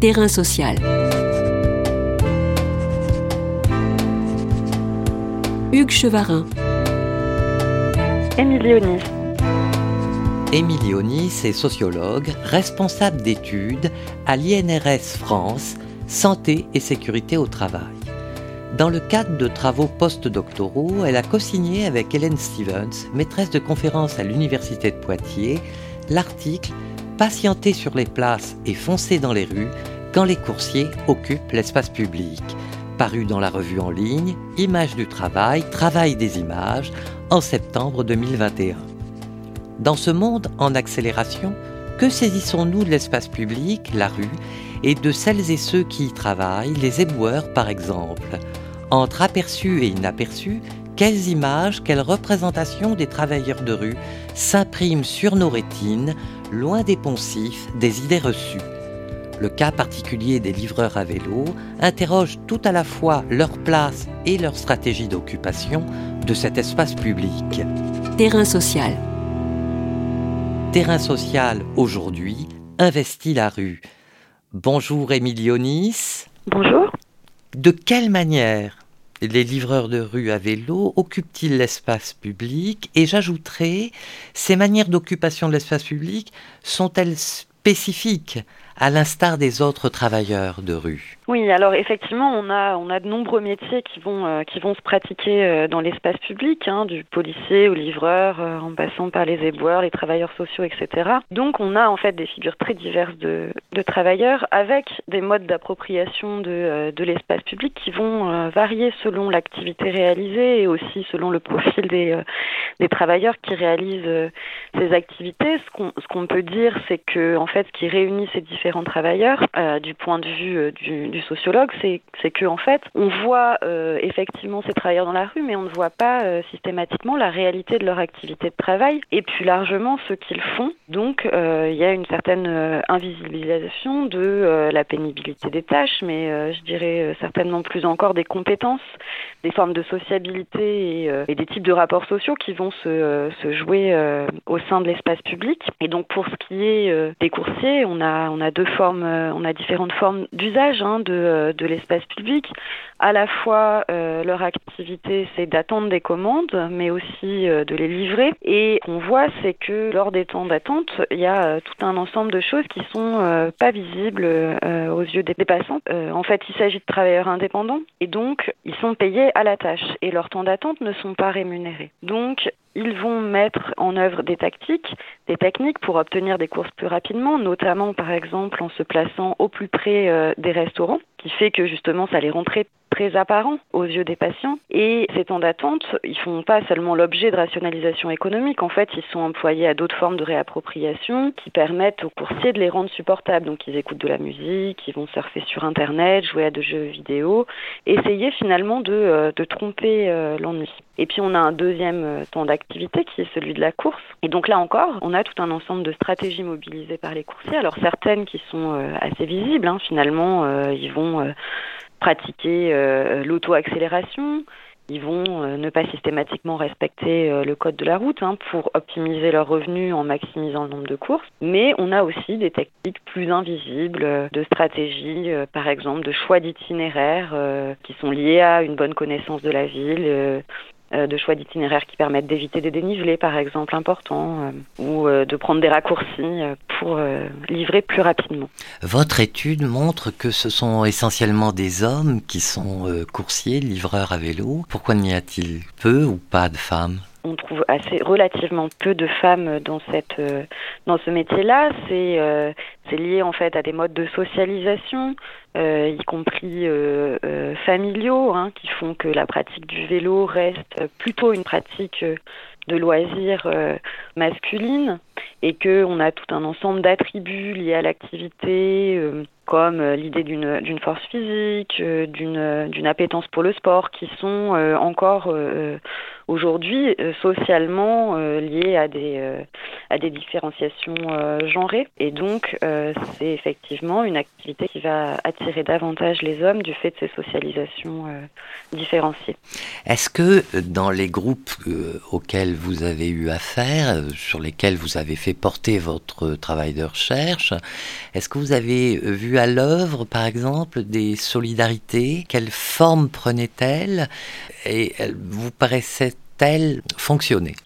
Terrain social. Hugues Chevarin. Émilie Onis. Émilie Onis est sociologue, responsable d'études à l'INRS France, Santé et Sécurité au Travail. Dans le cadre de travaux postdoctoraux, elle a co-signé avec Hélène Stevens, maîtresse de conférence à l'Université de Poitiers, l'article Patienter sur les places et foncer dans les rues quand les coursiers occupent l'espace public, paru dans la revue en ligne Images du travail, Travail des images, en septembre 2021. Dans ce monde en accélération, que saisissons-nous de l'espace public, la rue, et de celles et ceux qui y travaillent, les éboueurs par exemple? Entre aperçus et inaperçus, quelles images, quelles représentations des travailleurs de rue s'impriment sur nos rétines, loin des poncifs, des idées reçues le cas particulier des livreurs à vélo interroge tout à la fois leur place et leur stratégie d'occupation de cet espace public. Terrain social. Terrain social aujourd'hui investit la rue. Bonjour Émilie Onis. Bonjour. De quelle manière les livreurs de rue à vélo occupent-ils l'espace public Et j'ajouterai, ces manières d'occupation de l'espace public sont-elles spécifiques? À l'instar des autres travailleurs de rue Oui, alors effectivement, on a, on a de nombreux métiers qui vont, euh, qui vont se pratiquer euh, dans l'espace public, hein, du policier au livreur, euh, en passant par les éboueurs, les travailleurs sociaux, etc. Donc on a en fait des figures très diverses de, de travailleurs avec des modes d'appropriation de, de l'espace public qui vont varier selon l'activité réalisée et aussi selon le profil des, des travailleurs qui réalisent ces activités. Ce qu'on peut dire, c'est que en fait, ce qui réunit ces différents travailleurs, euh, du point de vue euh, du, sociologue, c'est que en fait, on voit euh, effectivement ces travailleurs dans la rue, mais on ne voit pas systématiquement la réalité de leur activité de travail et plus largement ce qu'ils font. Donc, il y a une certaine invisibilisation de la pénibilité des tâches, mais je dirais certainement plus encore des compétences, des formes de sociabilité et, des types de rapports sociaux qui vont se, se jouer au sein de l'espace public. Et donc, pour ce qui est des coursiers, on a on a formes, euh, on a différentes formes d'usage hein, de, euh, de l'espace public. À la fois, euh, leur activité, c'est d'attendre des commandes, mais aussi de les livrer. Et qu'on voit, c'est que lors des temps d'attente, il y a tout un ensemble de choses qui sont pas visibles aux yeux des passants. en fait, il s'agit de travailleurs indépendants et donc ils sont payés à la tâche et leurs temps d'attente ne sont pas rémunérés. Donc, ils vont mettre en œuvre des tactiques, des techniques pour obtenir des courses plus rapidement, notamment par exemple en se plaçant au plus près euh, des restaurants, qui fait que justement ça les rend très, apparents aux yeux des patients. Et ces temps d'attente, ils font pas seulement l'objet de rationalisation économique, en fait ils sont employés à d'autres formes de réappropriation qui permettent aux coursiers de les rendre supportables. Donc ils écoutent de la musique, ils vont surfer sur internet, jouer à des jeux vidéo, essayer finalement de, euh, tromper euh, l'ennui. Et puis on a un deuxième temps d'activité qui est celui de la course. Et donc là encore, on a tout un ensemble de stratégies mobilisées par les coursiers. Alors certaines qui sont euh, assez visibles, hein. finalement, euh, ils vont euh, pratiquer l'auto-accélération, ils vont ne pas systématiquement respecter le code de la route hein, pour optimiser leurs revenus en maximisant le nombre de courses. Mais on a aussi des techniques plus invisibles de stratégies, par exemple de choix d'itinéraires qui sont liés à une bonne connaissance de la ville, euh, de choix d'itinéraires qui permettent d'éviter des dénivelés, par exemple, importants, euh, ou euh, de prendre des raccourcis pour livrer plus rapidement. Votre étude montre que ce sont essentiellement des hommes qui sont coursiers, livreurs à vélo. Pourquoi n'y a-t-il peu ou pas de femmes? On trouve assez relativement peu de femmes dans cette dans ce métier-là. C'est c'est lié en fait à des modes de socialisation, euh, y compris euh, euh, familiaux, hein, qui font que la pratique du vélo reste plutôt une pratique de loisirs masculine et que on a tout un ensemble d'attributs liés à l'activité comme l'idée d'une force physique, d'une appétence pour le sport, qui sont encore aujourd'hui socialement liés à des, à des différenciations genrées. Et donc, c'est effectivement une activité qui va attirer davantage les hommes du fait de ces socialisations différenciées. Est-ce que dans les groupes auxquels vous avez eu affaire, sur lesquels vous avez fait porter votre travail de recherche, est-ce que vous avez vu à l'œuvre, par exemple, des solidarités? Quelle forme prenaient-elles? Et vous paraissait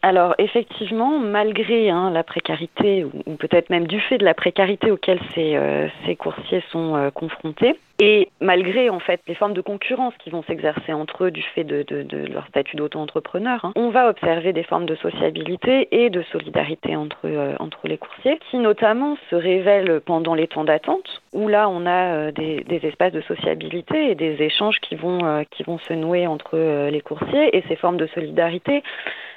Alors effectivement, malgré hein, la précarité, ou, peut-être même du fait de la précarité auquel ces, euh, coursiers sont euh, confrontés, et malgré en fait les formes de concurrence qui vont s'exercer entre eux du fait de, leur statut d'auto-entrepreneur, hein, on va observer des formes de sociabilité et de solidarité entre, euh, entre les coursiers, qui notamment se révèlent pendant les temps d'attente, où là on a des, espaces de sociabilité et des échanges qui vont, qui vont se nouer entre les coursiers, et ces formes de solidarité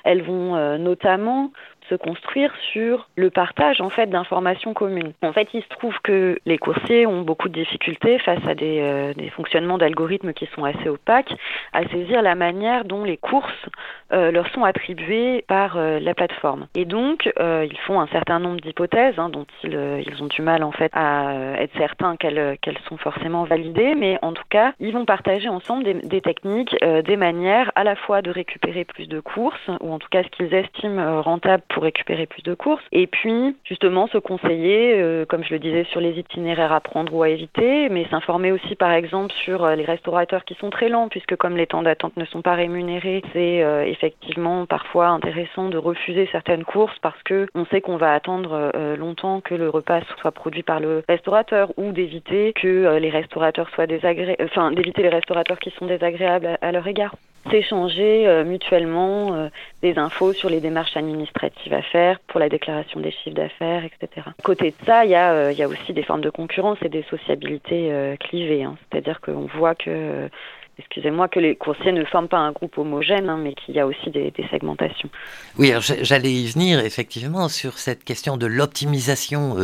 elles vont euh, notamment se construire sur le partage en fait d'informations communes. En fait, il se trouve que les coursiers ont beaucoup de difficultés face à des, euh, des fonctionnements d'algorithmes qui sont assez opaques à saisir la manière dont les courses euh, leur sont attribuées par euh, la plateforme. Et donc, ils font un certain nombre d'hypothèses hein, dont ils, ils, ont du mal en fait à être certains qu'elles qu'elles sont forcément validées, mais en tout cas, ils vont partager ensemble des, des techniques, des manières à la fois de récupérer plus de courses, ou en tout cas ce qu'ils estiment rentable pour récupérer plus de courses. Et puis, justement, se conseiller, euh, comme je le disais, sur les itinéraires à prendre ou à éviter, mais s'informer aussi, par exemple, sur euh, les restaurateurs qui sont très lents, puisque comme les temps d'attente ne sont pas rémunérés, c'est euh, effectivement parfois intéressant de refuser certaines courses parce que on sait qu'on va attendre longtemps que le repas soit produit par le restaurateur ou d'éviter que les restaurateurs soient désagréables, enfin d'éviter les restaurateurs qui sont désagréables à leur égard s'échanger mutuellement des infos sur les démarches administratives à faire pour la déclaration des chiffres d'affaires, etc. Côté de ça, il y, a, euh, il y a aussi des formes de concurrence et des sociabilités clivées. Hein. C'est-à-dire qu'on voit que excusez-moi, que les coursiers ne forment pas un groupe homogène, hein, mais qu'il y a aussi des, segmentations. Oui, j'allais y venir effectivement sur cette question de l'optimisation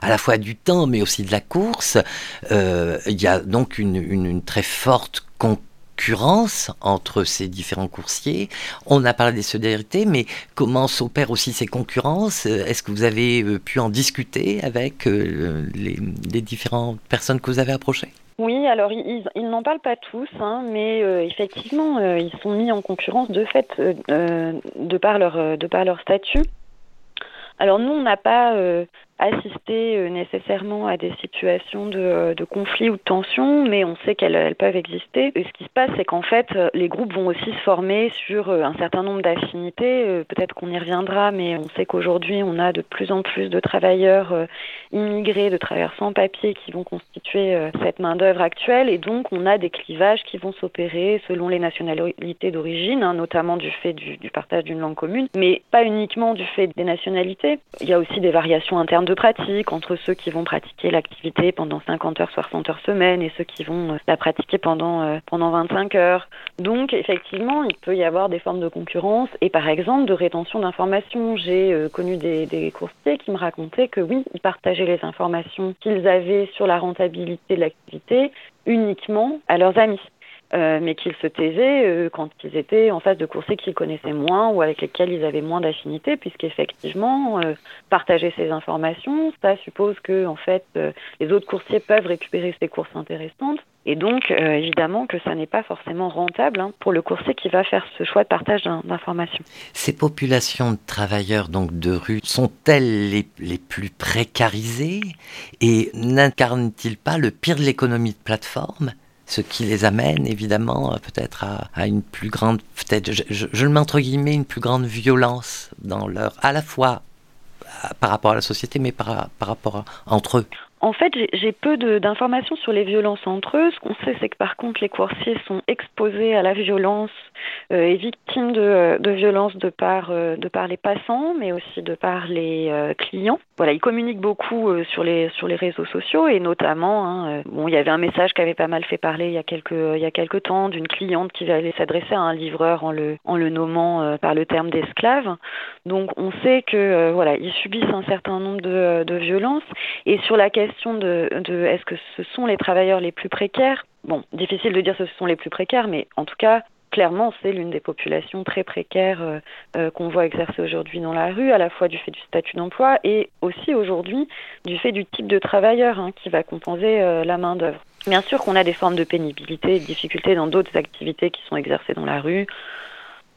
à la fois du temps, mais aussi de la course. il y a donc une, une très forte concurrence concurrence entre ces différents coursiers. On a parlé des solidarités, mais comment s'opèrent aussi ces concurrences? Est-ce que vous avez euh, pu en discuter avec euh, les, différentes personnes que vous avez approchées? Oui, alors ils, n'en parlent pas tous, hein, mais euh, effectivement, ils sont mis en concurrence de fait de, par leur, de par leur statut. Alors nous, on n'a pas assister euh, nécessairement à des situations de, de conflit ou de tension, mais on sait qu'elles peuvent exister. Et ce qui se passe, c'est qu'en fait, euh, les groupes vont aussi se former sur euh, un certain nombre d'affinités. Peut-être qu'on y reviendra, mais on sait qu'aujourd'hui, on a de plus en plus de travailleurs immigrés, de travailleurs sans papier qui vont constituer cette main-d'œuvre actuelle. Et donc, on a des clivages qui vont s'opérer selon les nationalités d'origine, hein, notamment du fait du, du partage d'une langue commune, mais pas uniquement du fait des nationalités. Il y a aussi des variations internes de pratique entre ceux qui vont pratiquer l'activité pendant 50 heures, 60 heures semaine et ceux qui vont euh, la pratiquer pendant, euh, pendant 25 heures. Donc, effectivement, il peut y avoir des formes de concurrence et par exemple de rétention d'informations. J'ai euh, connu des, des coursiers qui me racontaient que oui, ils partageaient les informations qu'ils avaient sur la rentabilité de l'activité uniquement à leurs amis. Euh, mais qu'ils se taisaient euh, quand ils étaient en face de coursiers qu'ils connaissaient moins ou avec lesquels ils avaient moins d'affinité, puisqu'effectivement, euh, partager ces informations, ça suppose que en fait, les autres coursiers peuvent récupérer ces courses intéressantes. Et donc, évidemment, que ça n'est pas forcément rentable hein, pour le coursier qui va faire ce choix de partage d'informations. Ces populations de travailleurs donc de rue sont-elles les, les plus précarisées? Et n'incarnent-ils pas le pire de l'économie de plateforme? Ce qui les amène évidemment peut-être à, une plus grande, peut-être, je, le mets entre guillemets, une plus grande violence dans leur, à la fois par rapport à la société, mais par, par rapport entre eux. En fait, j'ai peu d'informations sur les violences entre eux. Ce qu'on sait, c'est que par contre, les coursiers sont exposés à la violence euh, et victimes de, euh, de violences de par, euh, de par les passants, mais aussi de par les clients. Voilà, ils communiquent beaucoup sur, les, sur les réseaux sociaux et notamment, hein, bon, il y avait un message qui avait pas mal fait parler il y a quelques, il y a quelques temps d'une cliente qui allait s'adresser à un livreur en le, en le nommant par le terme d'esclave. Donc, on sait que voilà, ils subissent un certain nombre de, de violences et sur la question de, est-ce que ce sont les travailleurs les plus précaires? Bon, difficile de dire ce sont les plus précaires, mais en tout cas, clairement, c'est l'une des populations très précaires qu'on voit exercer aujourd'hui dans la rue, à la fois du fait du statut d'emploi et aussi aujourd'hui du fait du type de travailleur hein, qui va compenser la main-d'œuvre. Bien sûr qu'on a des formes de pénibilité et de difficultés dans d'autres activités qui sont exercées dans la rue.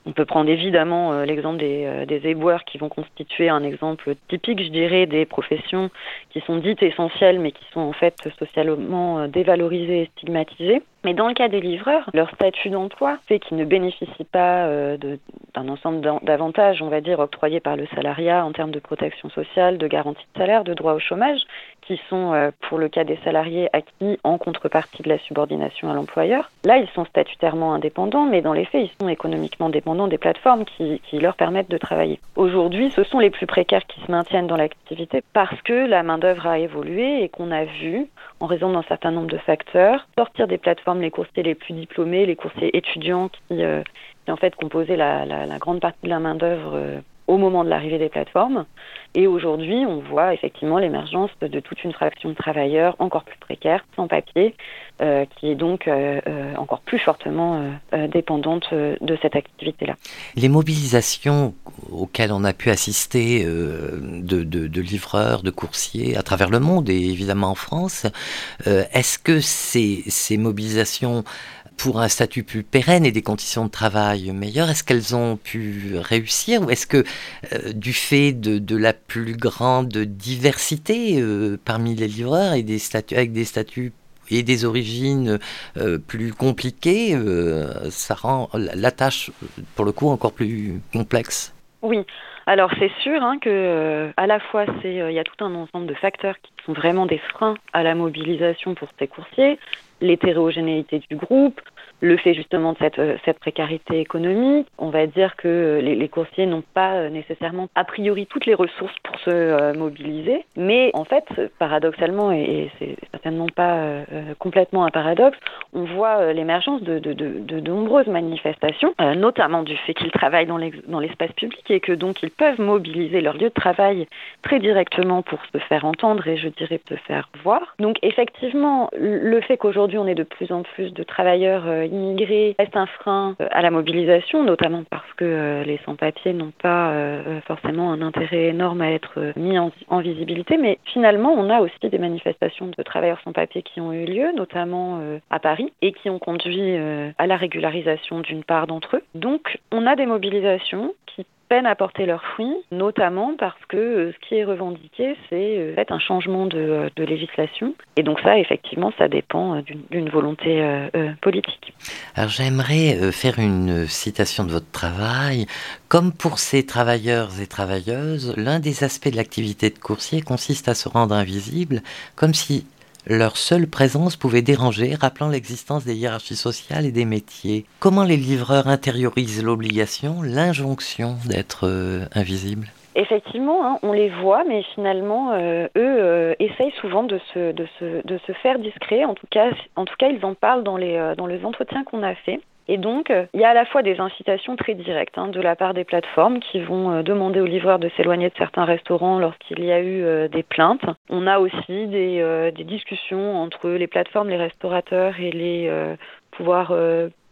On peut prendre évidemment euh, l'exemple des, euh, des, éboueurs qui vont constituer un exemple typique, je dirais, des professions qui sont dites essentielles mais qui sont en fait socialement euh, dévalorisées et stigmatisées. Mais dans le cas des livreurs, leur statut d'emploi fait qu'ils ne bénéficient pas d'un ensemble d'avantages, on va dire, octroyés par le salariat en termes de protection sociale, de garantie de salaire, de droit au chômage, qui sont, euh, pour le cas des salariés, acquis en contrepartie de la subordination à l'employeur. Là, ils sont statutairement indépendants, mais dans les faits, ils sont économiquement dépendants des plateformes qui, qui leur permettent de travailler. Aujourd'hui, ce sont les plus précaires qui se maintiennent dans l'activité parce que la main-d'œuvre a évolué et qu'on a vu, en raison d'un certain nombre de facteurs, sortir des plateformes les coursiers les plus diplômés, les coursiers étudiants qui, euh, qui en fait composaient la, la, la, grande partie de la main-d'œuvre. Au moment de l'arrivée des plateformes. Et aujourd'hui, on voit effectivement l'émergence de toute une fraction de travailleurs encore plus précaires, sans papier, euh, qui est donc euh, euh, encore plus fortement dépendante de cette activité-là. Les mobilisations auxquelles on a pu assister de, de, livreurs, de coursiers à travers le monde et évidemment en France, est-ce que ces mobilisations pour un statut plus pérenne et des conditions de travail meilleures, est-ce qu'elles ont pu réussir ou est-ce que euh, du fait de, la plus grande diversité euh, parmi les livreurs et des statuts, avec des statuts et des origines euh, plus compliquées, ça rend la tâche pour le coup encore plus complexe? Oui, alors c'est sûr hein, que à la fois c'est il y a tout un ensemble de facteurs qui sont vraiment des freins à la mobilisation pour ces coursiers l'hétérogénéité du groupe, le fait justement de cette, euh, cette précarité économique. On va dire que les, les coursiers n'ont pas euh, nécessairement a priori toutes les ressources pour se euh, mobiliser, mais en fait, paradoxalement, et, c'est certainement pas euh, complètement un paradoxe, on voit l'émergence de, de, de, de, nombreuses manifestations, notamment du fait qu'ils travaillent dans l'espace public et que donc ils peuvent mobiliser leur lieu de travail très directement pour se faire entendre et je dirais se faire voir. Donc effectivement, le fait qu'aujourd'hui on ait de plus en plus de travailleurs immigrés reste un frein euh, à la mobilisation, notamment parce que euh, les sans-papiers n'ont pas euh, forcément un intérêt énorme à être mis en, visibilité. Mais finalement, on a aussi des manifestations de travailleurs sans-papiers qui ont eu lieu, notamment à Paris, et qui ont conduit à la régularisation d'une part d'entre eux. Donc, on a des mobilisations qui peine à porter leurs fruits, notamment parce que euh, ce qui est revendiqué, c'est euh, fait, un changement de, euh, de, législation. Et donc ça, effectivement, ça dépend d'une volonté politique. Alors j'aimerais faire une citation de votre travail. Comme pour ces travailleurs et travailleuses, l'un des aspects de l'activité de coursier consiste à se rendre invisible, comme si leur seule présence pouvait déranger, rappelant l'existence des hiérarchies sociales et des métiers. Comment les livreurs intériorisent l'obligation, l'injonction d'être euh, invisibles? Effectivement, hein, on les voit, mais finalement, euh, eux euh, essayent souvent de se, faire discret. En tout cas, ils en parlent dans les entretiens qu'on a faits. Et donc, euh, il y a à la fois des incitations très directes hein, de la part des plateformes qui vont euh, demander aux livreurs de s'éloigner de certains restaurants lorsqu'il y a eu euh, des plaintes. On a aussi des, des, discussions entre les plateformes, les restaurateurs et les pouvoirs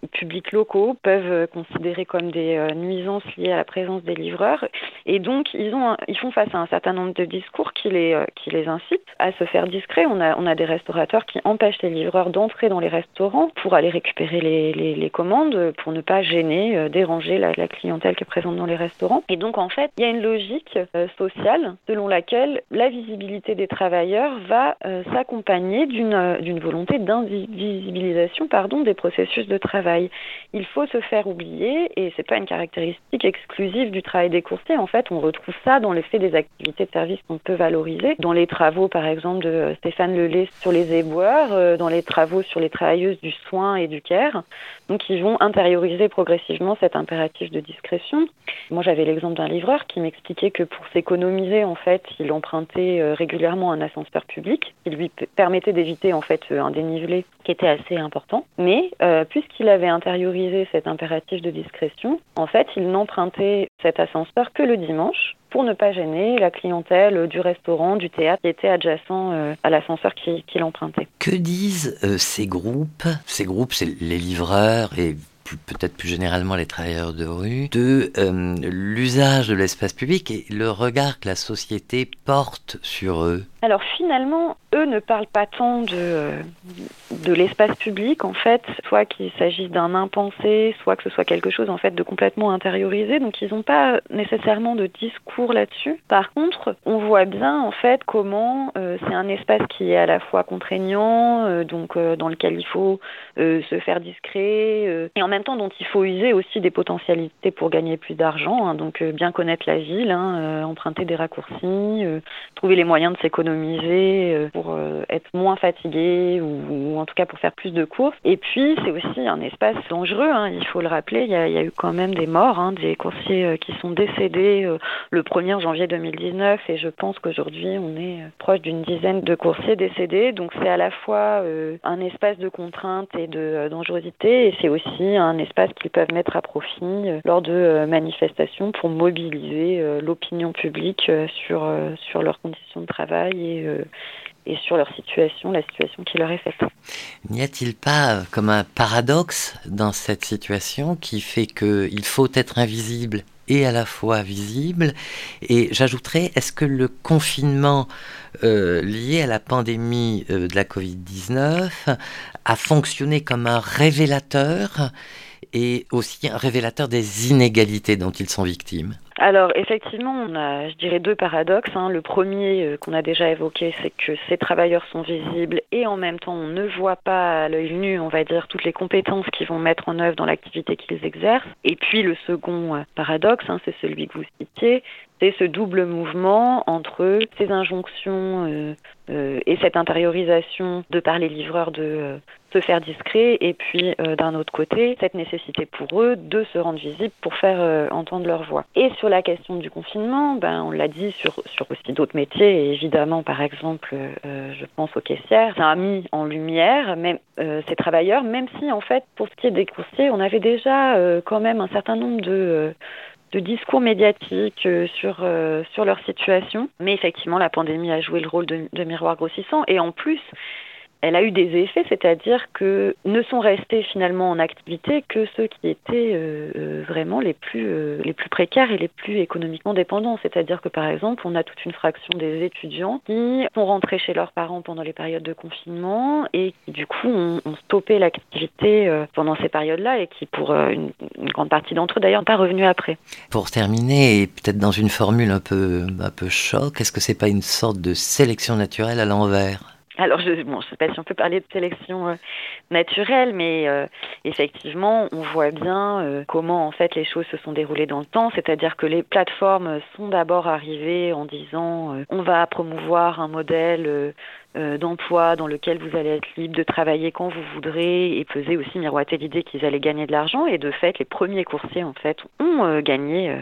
publics locaux peuvent considérer comme des nuisances liées à la présence des livreurs. Et donc, ils, ont ils font face à un certain nombre de discours qui les, qui les incitent à se faire discret. On a, on a des restaurateurs qui empêchent les livreurs d'entrer dans les restaurants pour aller récupérer les, les, commandes, pour ne pas gêner, déranger la, la, clientèle qui est présente dans les restaurants. Et donc, en fait, il y a une logique sociale selon laquelle la visibilité des travailleurs va s'accompagner d'une volonté d'invisibilisation des processus de travail. Il faut se faire oublier, et c'est pas une caractéristique exclusive du travail des coursiers. En fait, on retrouve ça dans le fait des activités de service qu'on peut valoriser, dans les travaux, par exemple, de Stéphane Lelay sur les éboueurs, euh, dans les travaux sur les travailleuses du soin et du care. Donc, ils vont intérioriser progressivement cet impératif de discrétion. Moi, j'avais l'exemple d'un livreur qui m'expliquait que pour s'économiser, en fait, il empruntait euh, régulièrement un ascenseur public, qui lui permettait d'éviter, en fait, un dénivelé qui était assez important. Mais euh, puisqu'il avait intériorisé cet impératif de discrétion, en fait, il n'empruntait cet ascenseur que le dimanche pour ne pas gêner la clientèle du restaurant, du théâtre qui était adjacent euh, à l'ascenseur qu'il qui empruntait. Que disent euh, ces groupes? Ces groupes, c'est les livreurs et peut-être plus généralement les travailleurs de rue, de euh, l'usage de l'espace public et le regard que la société porte sur eux alors finalement, ne parlent pas tant de, euh, de l'espace public en fait, soit qu'il s'agisse d'un impensé, soit que ce soit quelque chose en fait de complètement intériorisé. Donc ils n'ont pas nécessairement de discours là-dessus. Par contre, on voit bien en fait comment euh, c'est un espace qui est à la fois contraignant, euh, donc dans lequel il faut se faire discret, et en même temps dont il faut user aussi des potentialités pour gagner plus d'argent. Hein. donc bien connaître la ville, hein, emprunter des raccourcis, trouver les moyens de s'économiser euh, euh, être moins fatigué ou, en tout cas pour faire plus de courses. Et puis c'est aussi un espace dangereux, hein, il faut le rappeler, il y, a, eu quand même des morts, hein, des coursiers euh, qui sont décédés le 1er janvier 2019 et je pense qu'aujourd'hui on est proche d'une dizaine de coursiers décédés. Donc c'est à la fois un espace de contrainte et de dangerosité et c'est aussi un espace qu'ils peuvent mettre à profit lors de manifestations pour mobiliser l'opinion publique sur, sur leurs conditions de travail euh, et, sur leur situation, la situation qui leur est faite. N'y a-t-il pas comme un paradoxe dans cette situation qui fait qu'il faut être invisible et à la fois visible? Et j'ajouterais, est-ce que le confinement euh, lié à la pandémie euh, de la Covid-19 a fonctionné comme un révélateur et aussi un révélateur des inégalités dont ils sont victimes? Alors effectivement, on a, je dirais, deux paradoxes. Hein. Le premier euh, qu'on a déjà évoqué, c'est que ces travailleurs sont visibles et en même temps, on ne voit pas à l'œil nu, on va dire, toutes les compétences qu'ils vont mettre en œuvre dans l'activité qu'ils exercent. Et puis le second euh, paradoxe, hein, c'est celui que vous citiez, c'est ce double mouvement entre ces injonctions euh, euh, et cette intériorisation de par les livreurs de euh, se faire discret et puis d'un autre côté cette nécessité pour eux de se rendre visibles pour faire entendre leur voix. Et sur la question du confinement, ben on l'a dit sur sur aussi d'autres métiers et évidemment par exemple je pense aux caissières, ça a mis en lumière même ces travailleurs même si en fait pour ce qui est des coursiers on avait déjà quand même un certain nombre de de discours médiatiques euh, sur, euh, sur leur situation. Mais effectivement, la pandémie a joué le rôle de, de miroir grossissant. Et en plus, elle a eu des effets, c'est-à-dire que ne sont restés finalement en activité que ceux qui étaient euh, euh, vraiment les plus, euh, les plus précaires et les plus économiquement dépendants. C'est-à-dire que par exemple, on a toute une fraction des étudiants qui sont rentrés chez leurs parents pendant les périodes de confinement et qui du coup ont, stoppé l'activité pendant ces périodes-là et qui pour une, grande partie d'entre eux d'ailleurs n'ont pas revenu après. Pour terminer, et peut-être dans une formule un peu, un peu choc, est-ce que c'est pas une sorte de sélection naturelle à l'envers? Alors, je ne sais pas si on peut parler de sélection euh, naturelle, mais euh, effectivement, on voit bien euh, comment en fait les choses se sont déroulées dans le temps. C'est-à-dire que les plateformes sont d'abord arrivées en disant on va promouvoir un modèle d'emploi dans lequel vous allez être libre de travailler quand vous voudrez et peser aussi miroiter l'idée qu'ils allaient gagner de l'argent. Et de fait, les premiers coursiers en fait ont gagné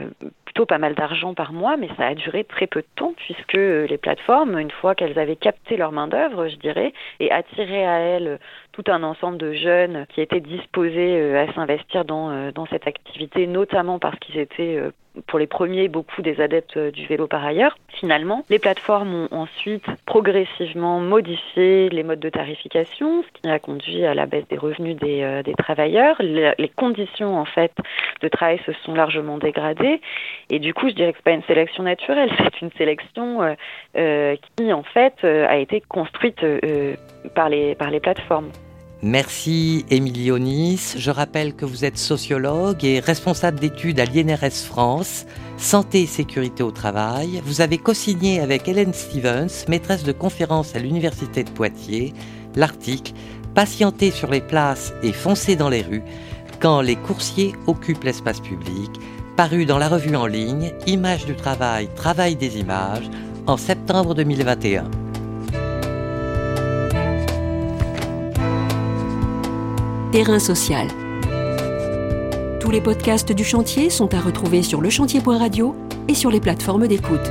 pas mal d'argent par mois, mais ça a duré très peu de temps puisque euh, les plateformes, une fois qu'elles avaient capté leur main-d'œuvre, je dirais, et attiré à elles tout un ensemble de jeunes qui étaient disposés euh, à s'investir euh, dans cette activité, notamment parce qu'ils étaient pour les premiers beaucoup des adeptes du vélo par ailleurs. Finalement, les plateformes ont ensuite progressivement modifié les modes de tarification, ce qui a conduit à la baisse des revenus des, des travailleurs. Les conditions en fait de travail se sont largement dégradées et du coup, je dirais que c'est pas une sélection naturelle, c'est une sélection euh, euh, qui en fait euh, a été construite par les par les plateformes. Merci Émilie Onis. Je rappelle que vous êtes sociologue et responsable d'études à l'INRS France, Santé et Sécurité au Travail. Vous avez co-signé avec Hélène Stevens, maîtresse de conférence à l'Université de Poitiers, l'article Patienter sur les places et foncer dans les rues quand les coursiers occupent l'espace public paru dans la revue en ligne Images du travail, travail des images, en septembre 2021. Terrain social. Tous les podcasts du chantier sont à retrouver sur lechantier.radio et sur les plateformes d'écoute.